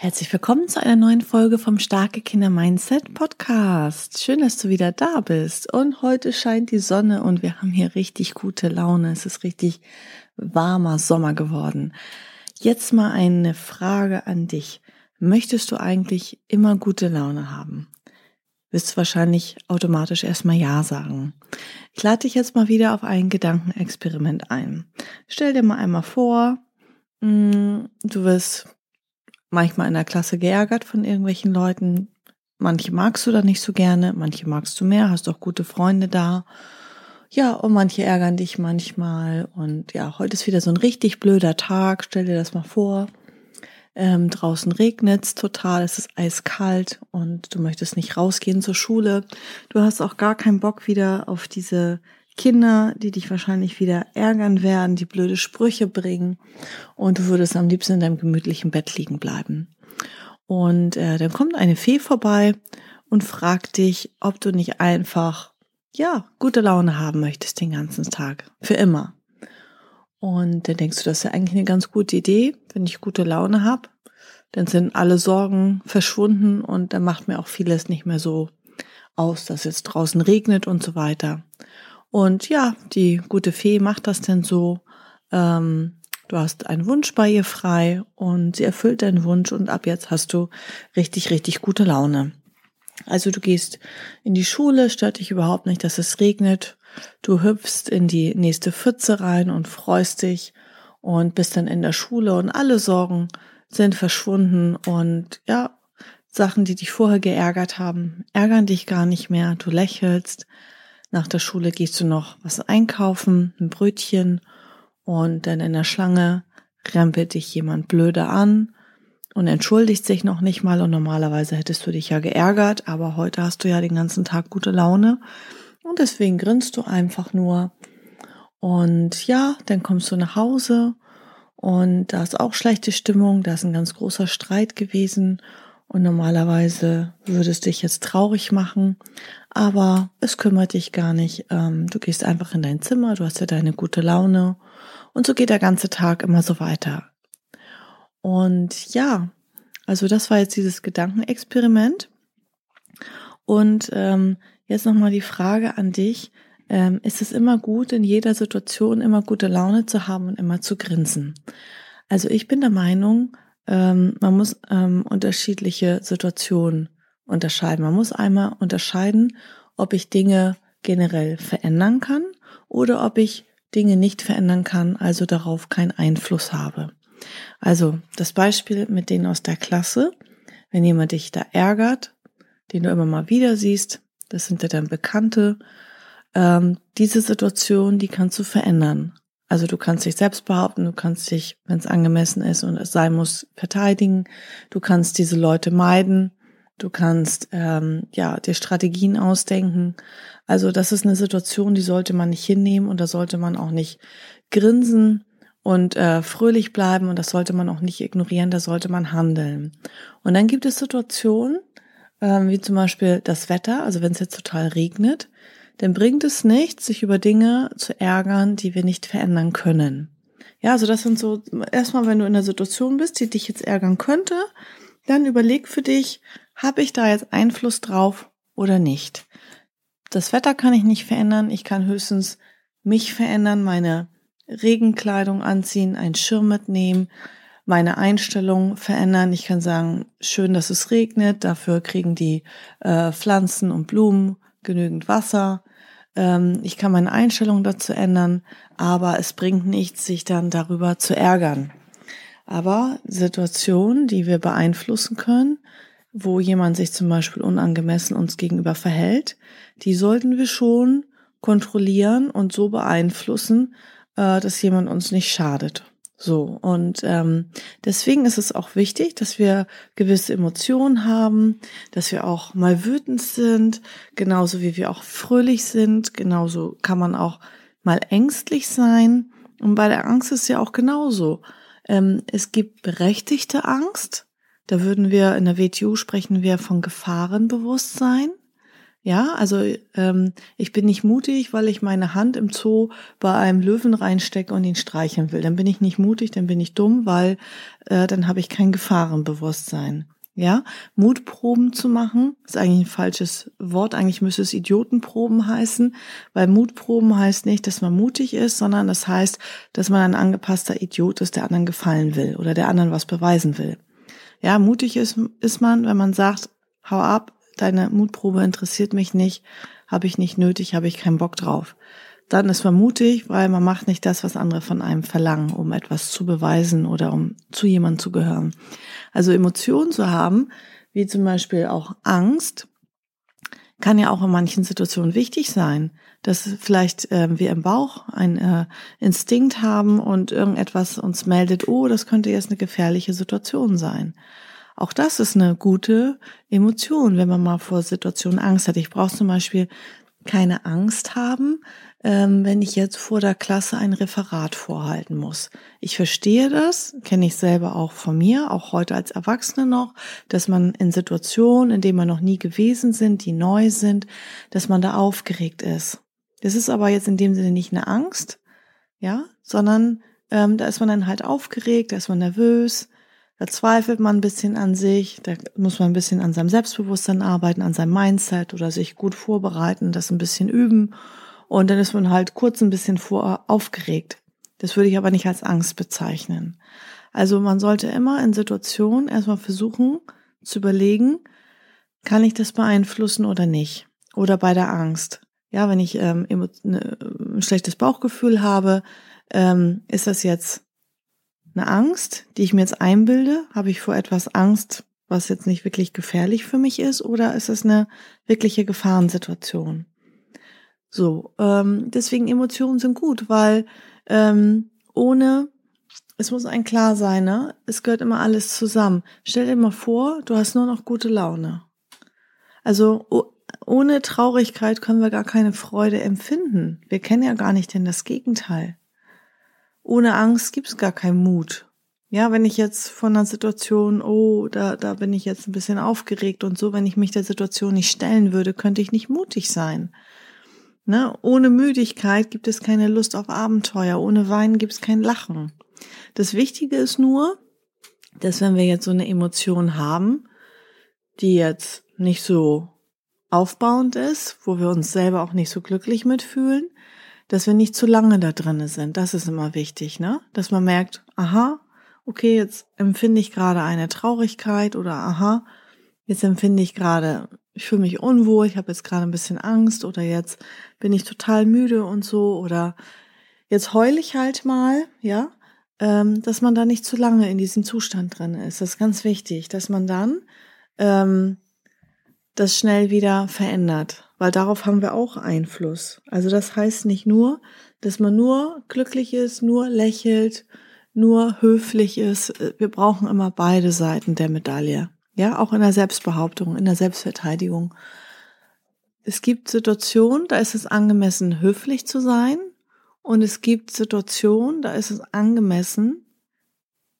Herzlich willkommen zu einer neuen Folge vom Starke Kinder Mindset Podcast. Schön, dass du wieder da bist. Und heute scheint die Sonne und wir haben hier richtig gute Laune. Es ist richtig warmer Sommer geworden. Jetzt mal eine Frage an dich. Möchtest du eigentlich immer gute Laune haben? Wirst du wahrscheinlich automatisch erstmal Ja sagen. Ich lade dich jetzt mal wieder auf ein Gedankenexperiment ein. Stell dir mal einmal vor, mm, du wirst manchmal in der Klasse geärgert von irgendwelchen Leuten. Manche magst du da nicht so gerne, manche magst du mehr, hast auch gute Freunde da. Ja, und manche ärgern dich manchmal. Und ja, heute ist wieder so ein richtig blöder Tag. Stell dir das mal vor. Ähm, draußen regnet's total, es ist eiskalt und du möchtest nicht rausgehen zur Schule. Du hast auch gar keinen Bock wieder auf diese Kinder, die dich wahrscheinlich wieder ärgern werden, die blöde Sprüche bringen und du würdest am liebsten in deinem gemütlichen Bett liegen bleiben. Und äh, dann kommt eine Fee vorbei und fragt dich, ob du nicht einfach, ja, gute Laune haben möchtest den ganzen Tag, für immer. Und dann denkst du, das ist ja eigentlich eine ganz gute Idee, wenn ich gute Laune habe, dann sind alle Sorgen verschwunden und dann macht mir auch vieles nicht mehr so aus, dass es draußen regnet und so weiter. Und ja, die gute Fee macht das denn so. Ähm, du hast einen Wunsch bei ihr frei und sie erfüllt deinen Wunsch und ab jetzt hast du richtig, richtig gute Laune. Also du gehst in die Schule, stört dich überhaupt nicht, dass es regnet. Du hüpfst in die nächste Pfütze rein und freust dich und bist dann in der Schule und alle Sorgen sind verschwunden und ja, Sachen, die dich vorher geärgert haben, ärgern dich gar nicht mehr. Du lächelst, nach der Schule gehst du noch was einkaufen, ein Brötchen und dann in der Schlange rempelt dich jemand blöde an und entschuldigt sich noch nicht mal und normalerweise hättest du dich ja geärgert, aber heute hast du ja den ganzen Tag gute Laune und deswegen grinst du einfach nur und ja, dann kommst du nach Hause und da ist auch schlechte Stimmung, da ist ein ganz großer Streit gewesen und normalerweise würde es dich jetzt traurig machen, aber es kümmert dich gar nicht. Ähm, du gehst einfach in dein Zimmer, du hast ja deine gute Laune und so geht der ganze Tag immer so weiter. Und ja, also das war jetzt dieses Gedankenexperiment. Und ähm, jetzt nochmal die Frage an dich. Ähm, ist es immer gut, in jeder Situation immer gute Laune zu haben und immer zu grinsen? Also ich bin der Meinung, ähm, man muss ähm, unterschiedliche Situationen unterscheiden. Man muss einmal unterscheiden, ob ich Dinge generell verändern kann oder ob ich Dinge nicht verändern kann, also darauf keinen Einfluss habe. Also das Beispiel mit denen aus der Klasse, wenn jemand dich da ärgert, den du immer mal wieder siehst, das sind ja dann Bekannte, ähm, diese Situation, die kannst du verändern. Also du kannst dich selbst behaupten, du kannst dich, wenn es angemessen ist und es sein muss, verteidigen. Du kannst diese Leute meiden. Du kannst ähm, ja dir Strategien ausdenken. Also das ist eine Situation, die sollte man nicht hinnehmen und da sollte man auch nicht grinsen und äh, fröhlich bleiben und das sollte man auch nicht ignorieren. Da sollte man handeln. Und dann gibt es Situationen, ähm, wie zum Beispiel das Wetter. Also wenn es jetzt total regnet, dann bringt es nichts, sich über Dinge zu ärgern, die wir nicht verändern können. Ja, also das sind so, erstmal, wenn du in einer Situation bist, die dich jetzt ärgern könnte, dann überleg für dich, habe ich da jetzt Einfluss drauf oder nicht? Das Wetter kann ich nicht verändern, ich kann höchstens mich verändern, meine Regenkleidung anziehen, einen Schirm mitnehmen, meine Einstellung verändern. Ich kann sagen, schön, dass es regnet, dafür kriegen die äh, Pflanzen und Blumen genügend Wasser. Ähm, ich kann meine Einstellung dazu ändern, aber es bringt nichts, sich dann darüber zu ärgern. Aber Situationen, die wir beeinflussen können, wo jemand sich zum Beispiel unangemessen uns gegenüber verhält, die sollten wir schon kontrollieren und so beeinflussen, äh, dass jemand uns nicht schadet. So, und ähm, deswegen ist es auch wichtig, dass wir gewisse Emotionen haben, dass wir auch mal wütend sind, genauso wie wir auch fröhlich sind, genauso kann man auch mal ängstlich sein. Und bei der Angst ist ja auch genauso. Ähm, es gibt berechtigte Angst, da würden wir in der WTU sprechen wir von Gefahrenbewusstsein. Ja, also ähm, ich bin nicht mutig, weil ich meine Hand im Zoo bei einem Löwen reinstecke und ihn streicheln will. Dann bin ich nicht mutig, dann bin ich dumm, weil äh, dann habe ich kein Gefahrenbewusstsein. Ja, Mutproben zu machen, ist eigentlich ein falsches Wort. Eigentlich müsste es Idiotenproben heißen, weil Mutproben heißt nicht, dass man mutig ist, sondern das heißt, dass man ein angepasster Idiot ist, der anderen gefallen will oder der anderen was beweisen will. Ja, mutig ist, ist man, wenn man sagt, hau ab, deine Mutprobe interessiert mich nicht, habe ich nicht nötig, habe ich keinen Bock drauf. Dann ist man mutig, weil man macht nicht das, was andere von einem verlangen, um etwas zu beweisen oder um zu jemandem zu gehören. Also Emotionen zu haben, wie zum Beispiel auch Angst, kann ja auch in manchen Situationen wichtig sein, dass vielleicht äh, wir im Bauch ein äh, Instinkt haben und irgendetwas uns meldet, oh, das könnte jetzt eine gefährliche Situation sein. Auch das ist eine gute Emotion, wenn man mal vor Situationen Angst hat. Ich brauche zum Beispiel keine Angst haben, ähm, wenn ich jetzt vor der Klasse ein Referat vorhalten muss. Ich verstehe das, kenne ich selber auch von mir, auch heute als Erwachsene noch, dass man in Situationen, in denen man noch nie gewesen sind, die neu sind, dass man da aufgeregt ist. Das ist aber jetzt in dem Sinne nicht eine Angst, ja, sondern ähm, da ist man dann halt aufgeregt, da ist man nervös, da zweifelt man ein bisschen an sich, da muss man ein bisschen an seinem Selbstbewusstsein arbeiten, an seinem Mindset oder sich gut vorbereiten, das ein bisschen üben. Und dann ist man halt kurz ein bisschen vor aufgeregt. Das würde ich aber nicht als Angst bezeichnen. Also man sollte immer in Situationen erstmal versuchen zu überlegen, kann ich das beeinflussen oder nicht? Oder bei der Angst. Ja, wenn ich ähm, ne, ein schlechtes Bauchgefühl habe, ähm, ist das jetzt eine Angst, die ich mir jetzt einbilde? Habe ich vor etwas Angst, was jetzt nicht wirklich gefährlich für mich ist? Oder ist es eine wirkliche Gefahrensituation? So, ähm, deswegen Emotionen sind gut, weil ähm, ohne, es muss ein klar sein, ne? Es gehört immer alles zusammen. Stell dir mal vor, du hast nur noch gute Laune. Also ohne Traurigkeit können wir gar keine Freude empfinden. Wir kennen ja gar nicht denn das Gegenteil ohne Angst gibt's gar keinen Mut. Ja, wenn ich jetzt von einer Situation, oh, da, da bin ich jetzt ein bisschen aufgeregt und so, wenn ich mich der Situation nicht stellen würde, könnte ich nicht mutig sein. Ne? Ohne Müdigkeit gibt es keine Lust auf Abenteuer, ohne Weinen gibt es kein Lachen. Das Wichtige ist nur, dass wenn wir jetzt so eine Emotion haben, die jetzt nicht so aufbauend ist, wo wir uns selber auch nicht so glücklich mitfühlen, dass wir nicht zu lange da drinnen sind. Das ist immer wichtig, ne? Dass man merkt, aha, okay, jetzt empfinde ich gerade eine Traurigkeit oder aha, jetzt empfinde ich gerade, ich fühle mich unwohl, ich habe jetzt gerade ein bisschen Angst oder jetzt bin ich total müde und so oder jetzt heule ich halt mal, ja, ähm, dass man da nicht zu lange in diesem Zustand drin ist. Das ist ganz wichtig, dass man dann ähm, das schnell wieder verändert weil darauf haben wir auch Einfluss. Also das heißt nicht nur, dass man nur glücklich ist, nur lächelt, nur höflich ist. Wir brauchen immer beide Seiten der Medaille. Ja, auch in der Selbstbehauptung, in der Selbstverteidigung. Es gibt Situationen, da ist es angemessen, höflich zu sein. Und es gibt Situationen, da ist es angemessen,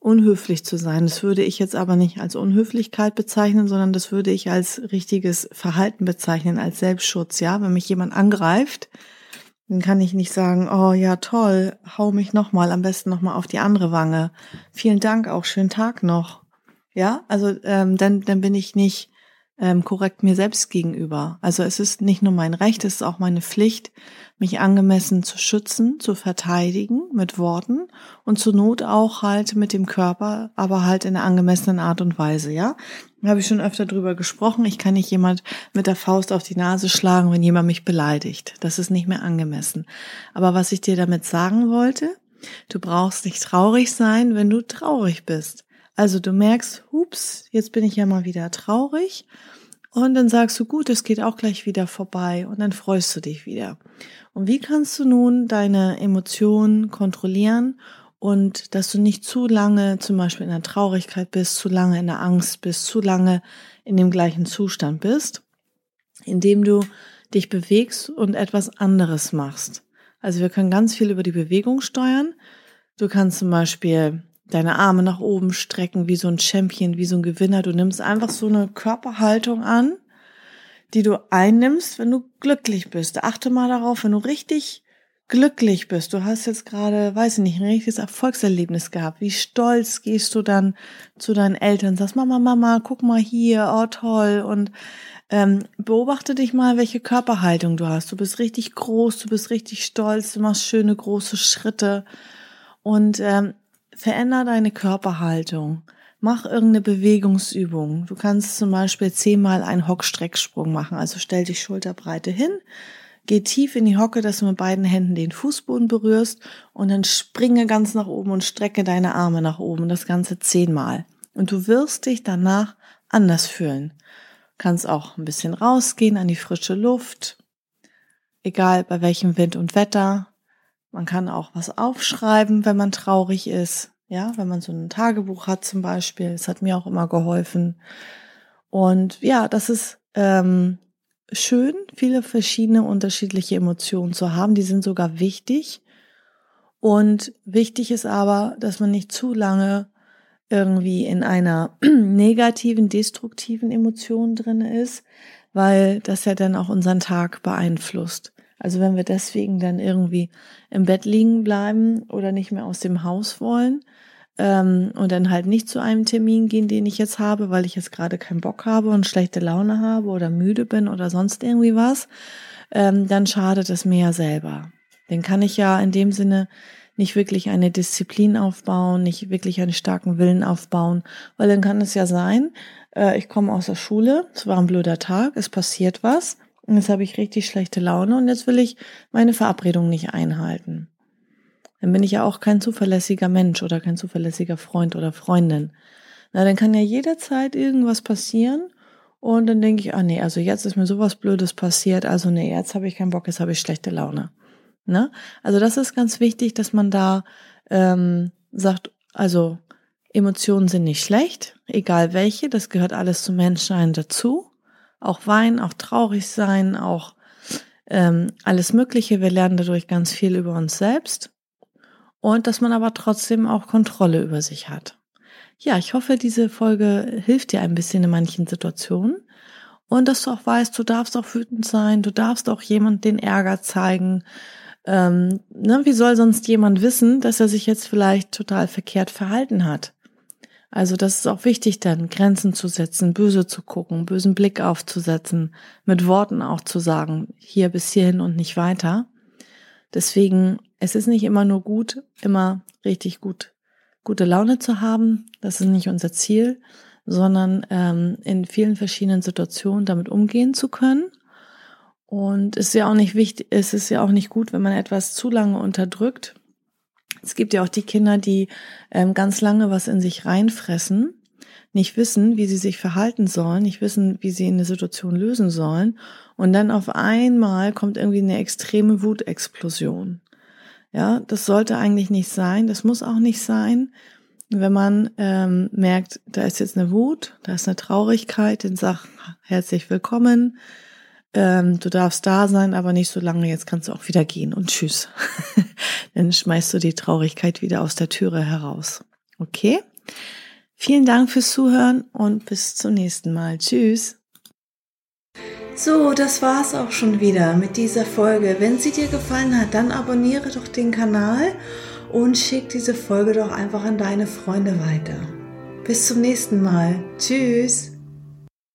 unhöflich zu sein. Das würde ich jetzt aber nicht als Unhöflichkeit bezeichnen, sondern das würde ich als richtiges Verhalten bezeichnen, als Selbstschutz. Ja, wenn mich jemand angreift, dann kann ich nicht sagen, oh ja, toll, hau mich nochmal, am besten nochmal auf die andere Wange. Vielen Dank, auch schönen Tag noch. Ja, also ähm, dann, dann bin ich nicht ähm, korrekt mir selbst gegenüber. Also es ist nicht nur mein Recht, es ist auch meine Pflicht, mich angemessen zu schützen, zu verteidigen mit Worten und zur Not auch halt mit dem Körper, aber halt in einer angemessenen Art und Weise, ja. Da habe ich schon öfter drüber gesprochen. Ich kann nicht jemand mit der Faust auf die Nase schlagen, wenn jemand mich beleidigt. Das ist nicht mehr angemessen. Aber was ich dir damit sagen wollte, du brauchst nicht traurig sein, wenn du traurig bist. Also du merkst, hups, jetzt bin ich ja mal wieder traurig. Und dann sagst du, gut, es geht auch gleich wieder vorbei. Und dann freust du dich wieder. Und wie kannst du nun deine Emotionen kontrollieren, und dass du nicht zu lange zum Beispiel in der Traurigkeit bist, zu lange in der Angst bist, zu lange in dem gleichen Zustand bist, indem du dich bewegst und etwas anderes machst. Also wir können ganz viel über die Bewegung steuern. Du kannst zum Beispiel deine Arme nach oben strecken, wie so ein Champion, wie so ein Gewinner. Du nimmst einfach so eine Körperhaltung an, die du einnimmst, wenn du glücklich bist. Achte mal darauf, wenn du richtig glücklich bist, du hast jetzt gerade, weiß ich nicht, ein richtiges Erfolgserlebnis gehabt, wie stolz gehst du dann zu deinen Eltern, sagst, Mama, Mama, guck mal hier, oh toll und ähm, beobachte dich mal, welche Körperhaltung du hast. Du bist richtig groß, du bist richtig stolz, du machst schöne große Schritte und ähm, veränder deine Körperhaltung. Mach irgendeine Bewegungsübung. Du kannst zum Beispiel zehnmal einen Hockstrecksprung machen. Also stell dich schulterbreite hin, Geh tief in die Hocke, dass du mit beiden Händen den Fußboden berührst und dann springe ganz nach oben und strecke deine Arme nach oben. Das Ganze zehnmal. Und du wirst dich danach anders fühlen. Kannst auch ein bisschen rausgehen an die frische Luft. Egal bei welchem Wind und Wetter. Man kann auch was aufschreiben, wenn man traurig ist. Ja, wenn man so ein Tagebuch hat zum Beispiel. Das hat mir auch immer geholfen. Und ja, das ist ähm, schön, viele verschiedene unterschiedliche Emotionen zu haben. Die sind sogar wichtig. Und wichtig ist aber, dass man nicht zu lange irgendwie in einer negativen, destruktiven Emotion drin ist, weil das ja dann auch unseren Tag beeinflusst. Also wenn wir deswegen dann irgendwie im Bett liegen bleiben oder nicht mehr aus dem Haus wollen, ähm, und dann halt nicht zu einem Termin gehen, den ich jetzt habe, weil ich jetzt gerade keinen Bock habe und schlechte Laune habe oder müde bin oder sonst irgendwie was, ähm, dann schadet es mir ja selber. Dann kann ich ja in dem Sinne nicht wirklich eine Disziplin aufbauen, nicht wirklich einen starken Willen aufbauen, weil dann kann es ja sein, äh, ich komme aus der Schule, es war ein blöder Tag, es passiert was, und jetzt habe ich richtig schlechte Laune und jetzt will ich meine Verabredung nicht einhalten dann bin ich ja auch kein zuverlässiger Mensch oder kein zuverlässiger Freund oder Freundin. Na, dann kann ja jederzeit irgendwas passieren und dann denke ich, ah nee, also jetzt ist mir sowas Blödes passiert, also nee, jetzt habe ich keinen Bock, jetzt habe ich schlechte Laune. Ne? Also das ist ganz wichtig, dass man da ähm, sagt, also Emotionen sind nicht schlecht, egal welche, das gehört alles zum Menschsein dazu. Auch weinen, auch traurig sein, auch ähm, alles Mögliche. Wir lernen dadurch ganz viel über uns selbst und dass man aber trotzdem auch Kontrolle über sich hat. Ja, ich hoffe, diese Folge hilft dir ein bisschen in manchen Situationen und dass du auch weißt, du darfst auch wütend sein, du darfst auch jemand den Ärger zeigen. Ähm, ne, wie soll sonst jemand wissen, dass er sich jetzt vielleicht total verkehrt verhalten hat? Also das ist auch wichtig dann, Grenzen zu setzen, böse zu gucken, bösen Blick aufzusetzen, mit Worten auch zu sagen, hier bis hierhin und nicht weiter. Deswegen es ist nicht immer nur gut, immer richtig gut, gute Laune zu haben. Das ist nicht unser Ziel, sondern ähm, in vielen verschiedenen Situationen damit umgehen zu können. Und es ist ja auch nicht wichtig, es ist ja auch nicht gut, wenn man etwas zu lange unterdrückt. Es gibt ja auch die Kinder, die ähm, ganz lange was in sich reinfressen, nicht wissen, wie sie sich verhalten sollen, nicht wissen, wie sie eine Situation lösen sollen. Und dann auf einmal kommt irgendwie eine extreme Wutexplosion. Ja, das sollte eigentlich nicht sein. Das muss auch nicht sein. Wenn man ähm, merkt, da ist jetzt eine Wut, da ist eine Traurigkeit, dann sag herzlich willkommen. Ähm, du darfst da sein, aber nicht so lange. Jetzt kannst du auch wieder gehen und tschüss. dann schmeißt du die Traurigkeit wieder aus der Türe heraus. Okay? Vielen Dank fürs Zuhören und bis zum nächsten Mal. Tschüss. So, das war's auch schon wieder mit dieser Folge. Wenn sie dir gefallen hat, dann abonniere doch den Kanal und schick diese Folge doch einfach an deine Freunde weiter. Bis zum nächsten Mal. Tschüss.